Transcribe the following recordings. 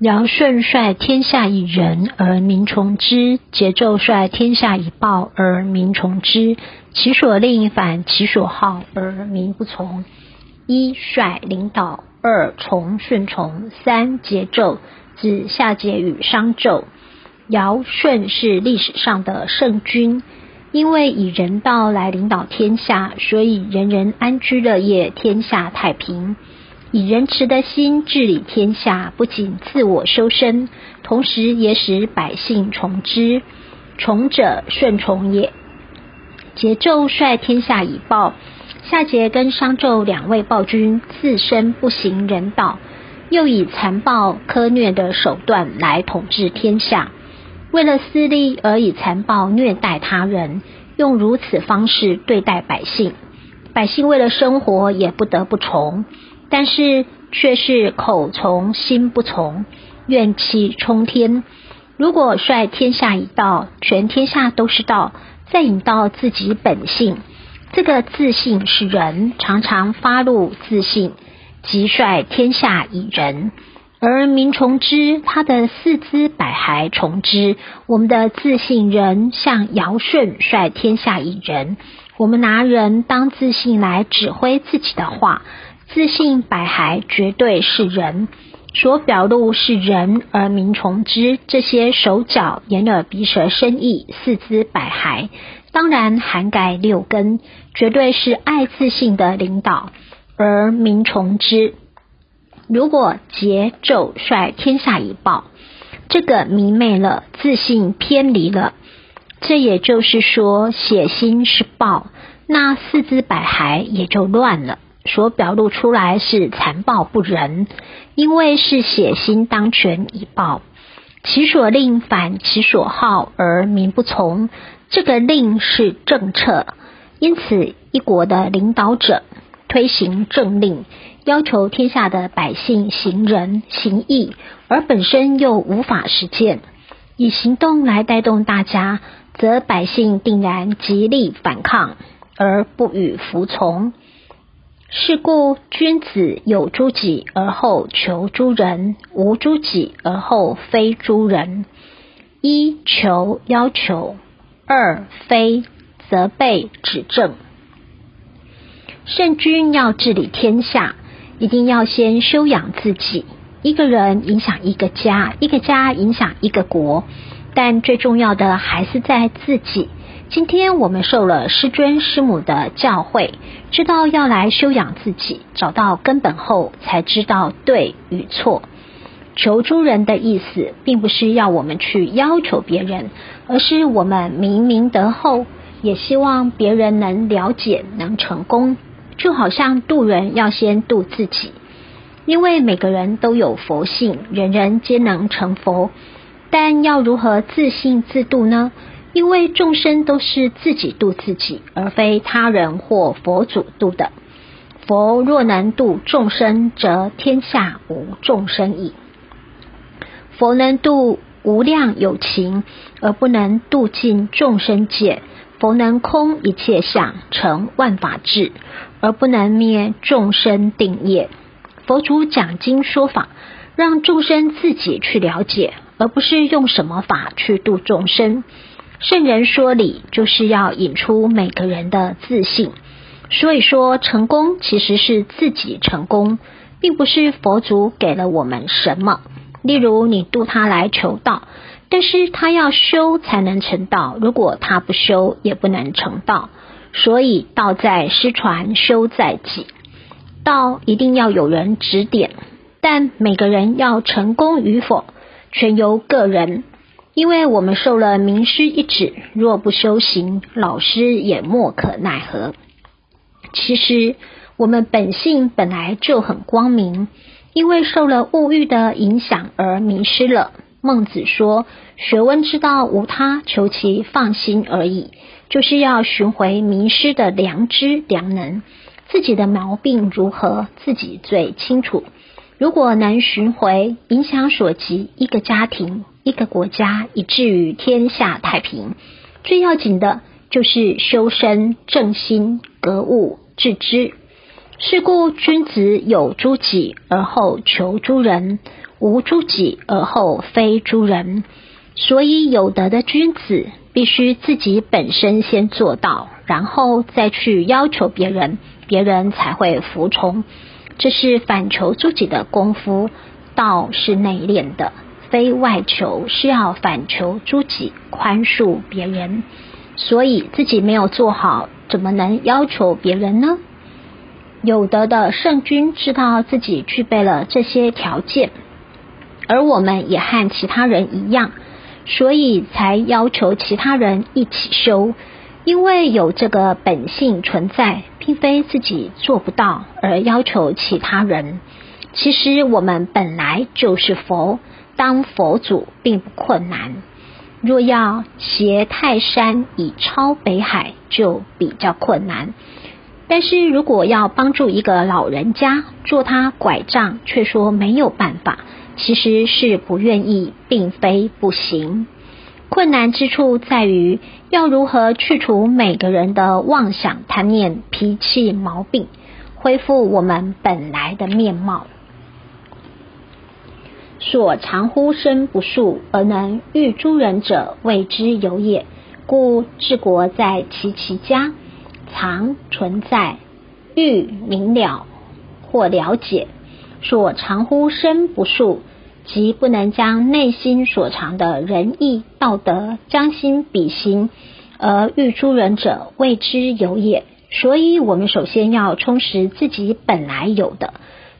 尧舜率天下以仁而民从之，桀纣率天下以暴而民从之。其所令反其所好而民不从。一率领导，二从顺从，三桀纣，指夏桀与商纣。尧舜是历史上的圣君，因为以人道来领导天下，所以人人安居乐业，天下太平。以仁慈的心治理天下，不仅自我修身，同时也使百姓从之。从者顺从也。桀纣率天下以暴，夏桀跟商纣两位暴君自身不行人道，又以残暴苛虐的手段来统治天下。为了私利而以残暴虐待他人，用如此方式对待百姓，百姓为了生活也不得不从。但是却是口从心不从，怨气冲天。如果率天下以道，全天下都是道，再引到自己本性，这个自信是人，常常发露自信，即率天下以仁，而民从之，他的四肢百骸从之。我们的自信人像尧舜率天下以仁，我们拿人当自信来指挥自己的话。自信百骸绝对是人，所表露是人而民从之。这些手脚眼耳鼻舌身意四肢百骸，当然涵盖六根，绝对是爱自信的领导而民从之。如果桀纣率天下以暴，这个迷昧了，自信偏离了，这也就是说血心是暴，那四肢百骸也就乱了。所表露出来是残暴不仁，因为是血心当权以暴，其所令反其所好而民不从。这个令是政策，因此一国的领导者推行政令，要求天下的百姓行仁行义，而本身又无法实践，以行动来带动大家，则百姓定然极力反抗而不予服从。是故，君子有诸己而后求诸人，无诸己而后非诸人。一求要求，二非责备指正。圣君要治理天下，一定要先修养自己。一个人影响一个家，一个家影响一个国，但最重要的还是在自己。今天我们受了师尊师母的教诲，知道要来修养自己，找到根本后，才知道对与错。求诸人的意思，并不是要我们去要求别人，而是我们明明德后，也希望别人能了解，能成功。就好像渡人要先渡自己，因为每个人都有佛性，人人皆能成佛，但要如何自信自度呢？因为众生都是自己度自己，而非他人或佛祖度的。佛若能度众生，则天下无众生矣。佛能度无量有情，而不能度尽众生界。佛能空一切相，成万法智，而不能灭众生定业。佛祖讲经说法，让众生自己去了解，而不是用什么法去度众生。圣人说理，就是要引出每个人的自信。所以说，成功其实是自己成功，并不是佛祖给了我们什么。例如，你度他来求道，但是他要修才能成道，如果他不修，也不能成道。所以，道在失传，修在己。道一定要有人指点，但每个人要成功与否，全由个人。因为我们受了名师一指，若不修行，老师也莫可奈何。其实我们本性本来就很光明，因为受了物欲的影响而迷失了。孟子说：“学问之道无他，求其放心而已。”就是要寻回迷失的良知良能。自己的毛病如何，自己最清楚。如果能寻回，影响所及，一个家庭。一个国家以至于天下太平，最要紧的就是修身正心、格物致知。是故君子有诸己而后求诸人，无诸己而后非诸人。所以有德的君子必须自己本身先做到，然后再去要求别人，别人才会服从。这是反求诸己的功夫，道是内敛的，非外求，是要反求诸己，宽恕别人。所以自己没有做好，怎么能要求别人呢？有德的圣君知道自己具备了这些条件，而我们也和其他人一样，所以才要求其他人一起修。因为有这个本性存在，并非自己做不到而要求其他人。其实我们本来就是佛，当佛祖并不困难。若要携泰山以超北海，就比较困难。但是如果要帮助一个老人家做他拐杖，却说没有办法，其实是不愿意，并非不行。困难之处在于要如何去除每个人的妄想、贪念、脾气毛病，恢复我们本来的面貌。所常乎身不恕而能御诸人者，谓之有也。故治国在其其家。常存在，欲明了或了解，所藏乎身不恕，即不能将内心所藏的仁义道德将心比心，而欲诸人者谓之有也。所以，我们首先要充实自己本来有的，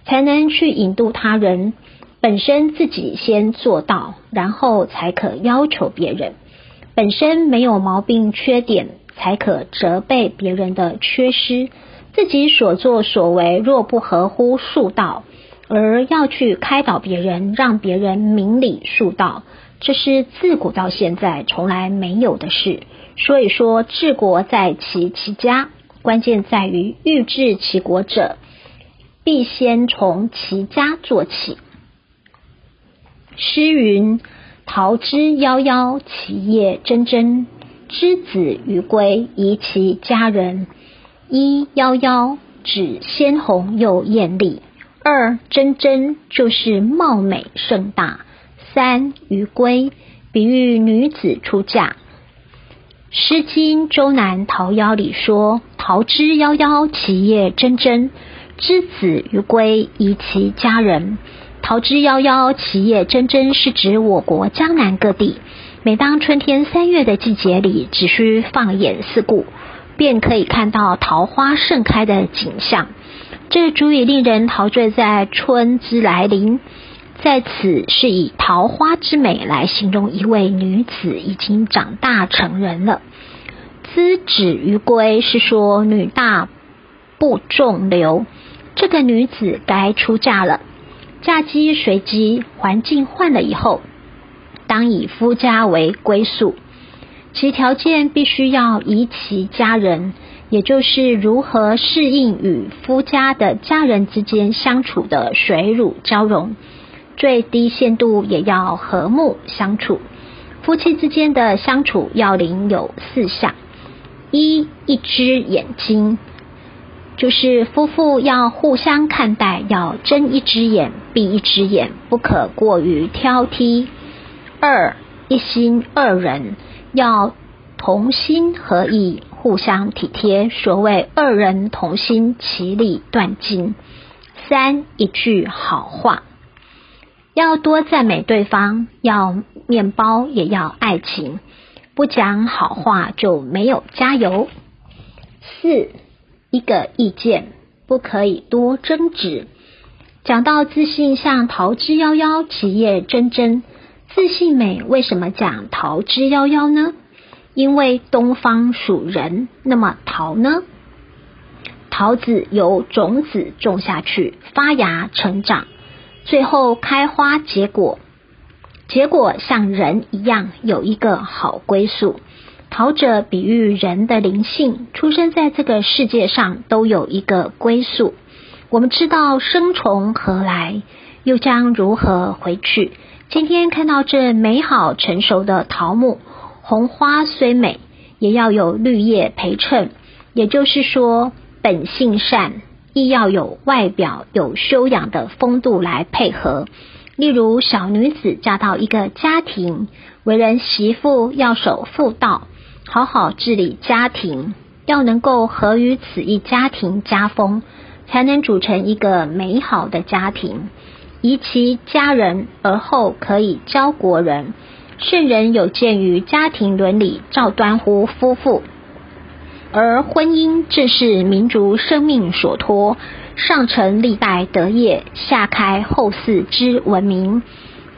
才能去引渡他人。本身自己先做到，然后才可要求别人。本身没有毛病缺点。才可责备别人的缺失，自己所作所为若不合乎术道，而要去开导别人，让别人明理术道，这是自古到现在从来没有的事。所以说，治国在其其家，关键在于欲治其国者，必先从其家做起。诗云：“桃之夭夭，其叶蓁蓁。”之子于归，宜其家人。一夭夭，指鲜红又艳丽；二蓁蓁，就是貌美盛大；三于归，比喻女子出嫁。《诗经·周南·桃夭》里说：“桃之夭夭，其叶蓁蓁。之子于归，宜其家人。”桃之夭夭，其叶蓁蓁，是指我国江南各地。每当春天三月的季节里，只需放眼四顾，便可以看到桃花盛开的景象。这足以令人陶醉在春之来临。在此是以桃花之美来形容一位女子已经长大成人了。资止于归是说女大不中留，这个女子该出嫁了。嫁鸡随鸡，环境换了以后。当以夫家为归宿，其条件必须要宜其家人，也就是如何适应与夫家的家人之间相处的水乳交融，最低限度也要和睦相处。夫妻之间的相处要领有四项：一一只眼睛，就是夫妇要互相看待，要睁一只眼闭一只眼，不可过于挑剔。二一心二人要同心合意，互相体贴。所谓二人同心，其利断金。三一句好话，要多赞美对方，要面包也要爱情，不讲好话就没有加油。四一个意见，不可以多争执。讲到自信，像桃之夭夭，其叶蓁蓁。自信美为什么讲桃之夭夭呢？因为东方属人，那么桃呢？桃子由种子种下去，发芽成长，最后开花结果。结果像人一样有一个好归宿。桃者比喻人的灵性，出生在这个世界上都有一个归宿。我们知道生从何来，又将如何回去？今天看到这美好成熟的桃木，红花虽美，也要有绿叶陪衬。也就是说，本性善，亦要有外表有修养的风度来配合。例如，小女子嫁到一个家庭，为人媳妇要守妇道，好好治理家庭，要能够合于此一家庭家风，才能组成一个美好的家庭。宜其家人，而后可以教国人。圣人有鉴于家庭伦理，照端乎夫妇。而婚姻正是民族生命所托。上承历代德业，下开后世之文明。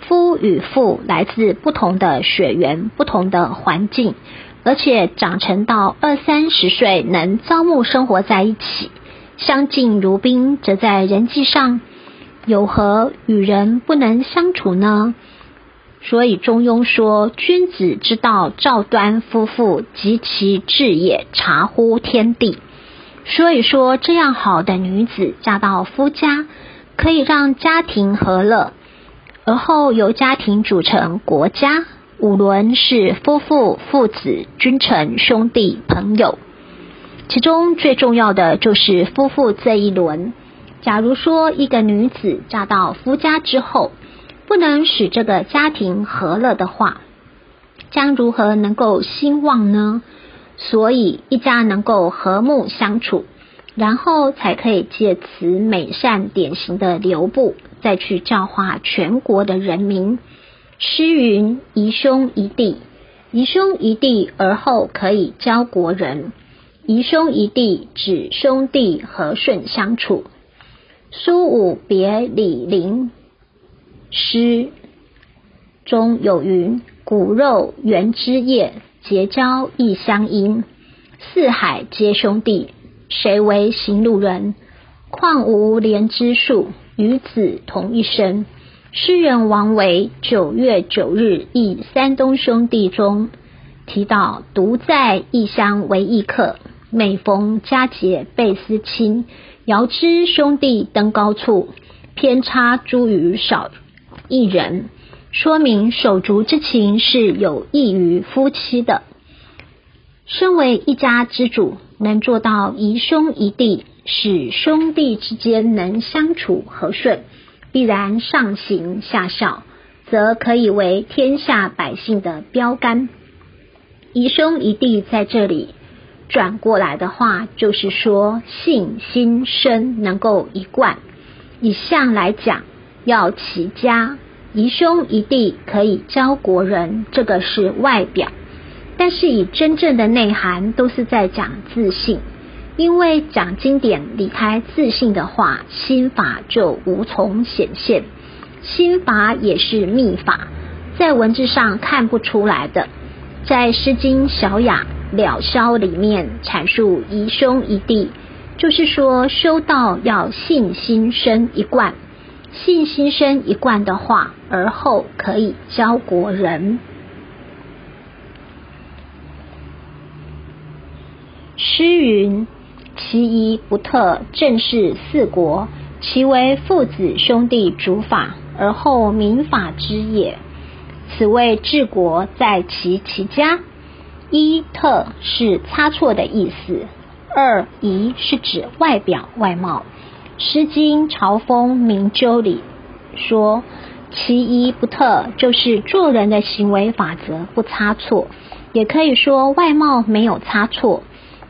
夫与妇来自不同的血缘、不同的环境，而且长成到二三十岁能朝暮生活在一起，相敬如宾，则在人际上有何与人不能相处呢？所以中庸说：“君子之道，赵端夫妇及其志也，察乎天地。”所以说，这样好的女子嫁到夫家，可以让家庭和乐，而后由家庭组成国家。五伦是夫妇、父子、君臣、兄弟、朋友，其中最重要的就是夫妇这一轮。假如说一个女子嫁到夫家之后，不能使这个家庭和乐的话，将如何能够兴旺呢？所以一家能够和睦相处，然后才可以借此美善典型的流布，再去教化全国的人民。诗云：“宜兄宜弟，宜兄宜弟，而后可以教国人。宜兄宜弟，指兄弟和顺相处。”苏武别李陵诗中有云：“骨肉缘之叶。”结交亦相因，四海皆兄弟，谁为行路人？况无连之树，与子同一生。诗人王维九月九日忆山东兄弟中提到：独在异乡为异客，每逢佳节倍思亲。遥知兄弟登高处，偏差茱萸少一人。说明手足之情是有益于夫妻的。身为一家之主，能做到宜兄宜弟，使兄弟之间能相处和顺，必然上行下效，则可以为天下百姓的标杆。宜兄宜弟在这里转过来的话，就是说性心身能够一贯。以相来讲，要齐家。宜兄宜弟可以教国人，这个是外表；但是以真正的内涵，都是在讲自信。因为讲经典离开自信的话，心法就无从显现。心法也是秘法，在文字上看不出来的。在《诗经·小雅·了萧》里面阐述宜兄宜弟，就是说修道要信心生一贯。信心生一贯的话，而后可以教国人。诗云：“其一不特，正是四国，其为父子兄弟主法，而后民法之也。此谓治国在其其家。一特是差错的意思，二仪是指外表外貌。”《诗经·朝风·明鸠》里说：“其一不特，就是做人的行为法则不差错，也可以说外貌没有差错。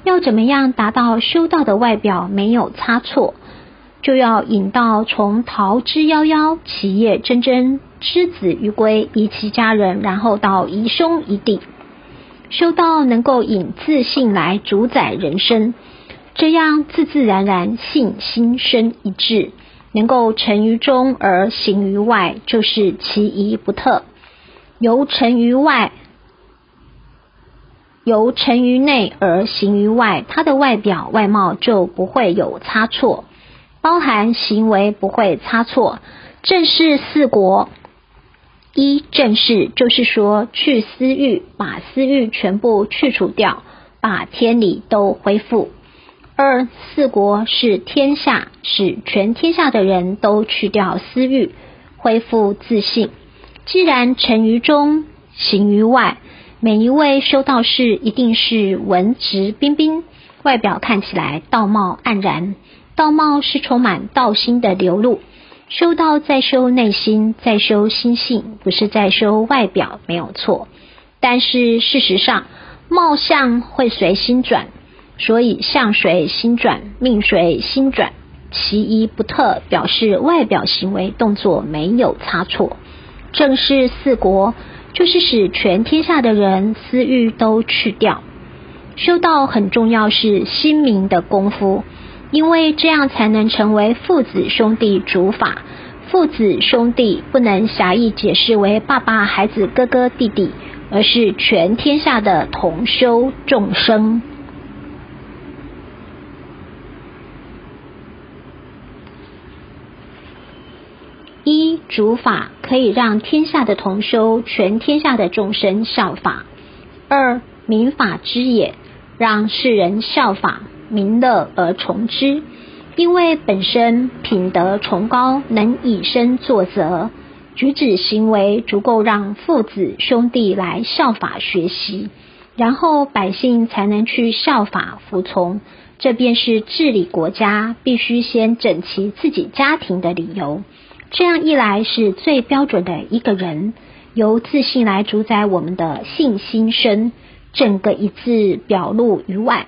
要怎么样达到修道的外表没有差错？就要引到从桃之夭夭，其叶蓁蓁，之子于归，宜其家人，然后到宜兄宜弟。修道能够引自信来主宰人生。”这样自自然然性心生一致，能够成于中而行于外，就是其一不特；由成于外，由成于内而行于外，它的外表外貌就不会有差错，包含行为不会差错。正是四国，一正是就是说去私欲，把私欲全部去除掉，把天理都恢复。二四国是天下，使全天下的人都去掉私欲，恢复自信。既然成于中，行于外，每一位修道士一定是文质彬彬，外表看起来道貌岸然。道貌是充满道心的流露。修道在修内心，在修心性，不是在修外表，没有错。但是事实上，貌相会随心转，所以相随心转，命随心转，其一不特，表示外表行为动作没有差错。正是四国，就是使全天下的人私欲都去掉。修道很重要，是心明的功夫。因为这样才能成为父子兄弟主法。父子兄弟不能狭义解释为爸爸、孩子、哥哥、弟弟，而是全天下的同修众生。一主法可以让天下的同修、全天下的众生效法；二民法之也，让世人效法。民乐而从之，因为本身品德崇高，能以身作则，举止行为足够让父子兄弟来效法学习，然后百姓才能去效法服从。这便是治理国家必须先整齐自己家庭的理由。这样一来，是最标准的一个人，由自信来主宰我们的信心身，整个一字表露于外。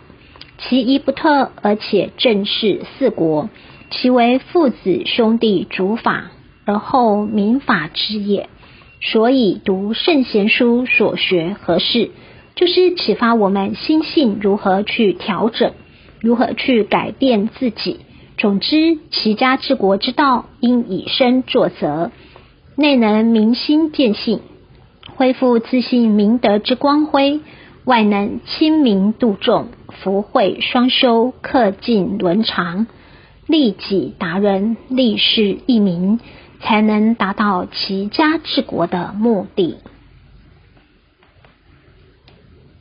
其一不特，而且正是四国，其为父子兄弟主法，而后民法之也。所以读圣贤书所学何事，就是启发我们心性如何去调整，如何去改变自己。总之，齐家治国之道，应以身作则，内能明心见性，恢复自信明德之光辉。外能亲民度众，福慧双修，克尽伦常，利己达人，利世益民，才能达到齐家治国的目的。